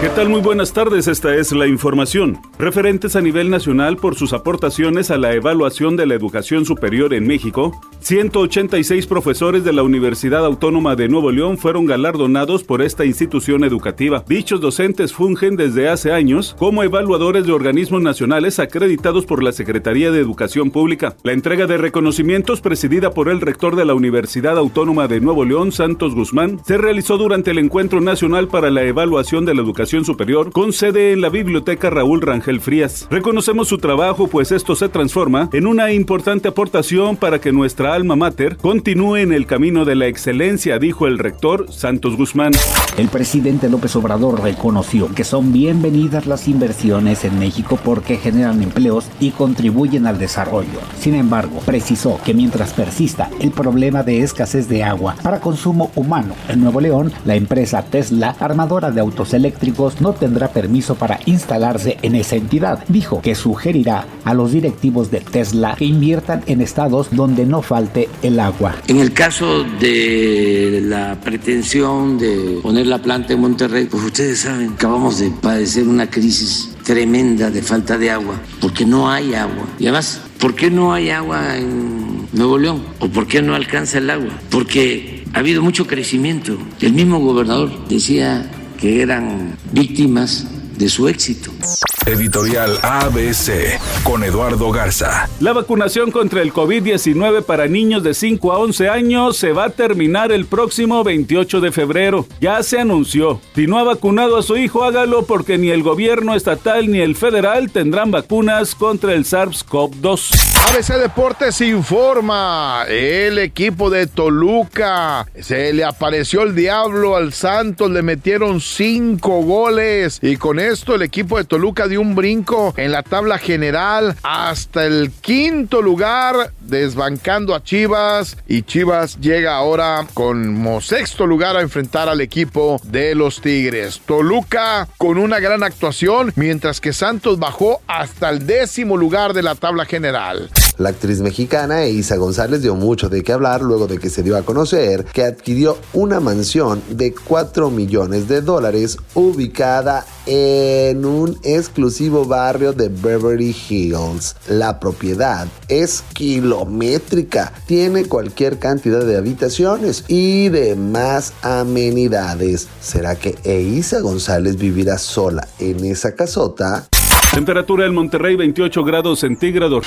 ¿Qué tal? Muy buenas tardes, esta es la información. Referentes a nivel nacional por sus aportaciones a la evaluación de la educación superior en México, 186 profesores de la Universidad Autónoma de Nuevo León fueron galardonados por esta institución educativa. Dichos docentes fungen desde hace años como evaluadores de organismos nacionales acreditados por la Secretaría de Educación Pública. La entrega de reconocimientos presidida por el rector de la Universidad Autónoma de Nuevo León, Santos Guzmán, se realizó durante el Encuentro Nacional para la Evaluación de la Educación Superior con sede en la Biblioteca Raúl Rangel Frías. Reconocemos su trabajo pues esto se transforma en una importante aportación para que nuestra alma mater continúe en el camino de la excelencia, dijo el rector Santos Guzmán. El presidente López Obrador reconoció que son bienvenidas las inversiones en México porque generan empleos y contribuyen al desarrollo. Sin embargo, precisó que mientras persista el problema de escasez de agua para consumo humano en Nuevo León, la empresa Tesla, armadora de autos eléctricos, no tendrá permiso para instalarse en esa entidad. Dijo que sugerirá a los directivos de Tesla que inviertan en estados donde no falte el agua. En el caso de la pretensión de poner la planta en Monterrey, pues ustedes saben, acabamos de padecer una crisis tremenda de falta de agua, porque no hay agua. Y además, ¿por qué no hay agua en Nuevo León? ¿O por qué no alcanza el agua? Porque ha habido mucho crecimiento. El mismo gobernador decía que eran víctimas de su éxito. Editorial ABC con Eduardo Garza. La vacunación contra el COVID-19 para niños de 5 a 11 años se va a terminar el próximo 28 de febrero. Ya se anunció. Si no ha vacunado a su hijo, hágalo porque ni el gobierno estatal ni el federal tendrán vacunas contra el SARS-CoV-2. ABC Deportes informa. El equipo de Toluca se le apareció el diablo al Santos, le metieron 5 goles y con esto el equipo de Toluca dio un brinco en la tabla general hasta el quinto lugar, desbancando a Chivas. Y Chivas llega ahora como sexto lugar a enfrentar al equipo de los Tigres. Toluca con una gran actuación, mientras que Santos bajó hasta el décimo lugar de la tabla general. La actriz mexicana Isa González dio mucho de qué hablar luego de que se dio a conocer que adquirió una mansión de 4 millones de dólares ubicada en un exclusivo barrio de Beverly Hills. La propiedad es kilométrica, tiene cualquier cantidad de habitaciones y demás amenidades. ¿Será que Isa González vivirá sola en esa casota? Temperatura en Monterrey 28 grados centígrados.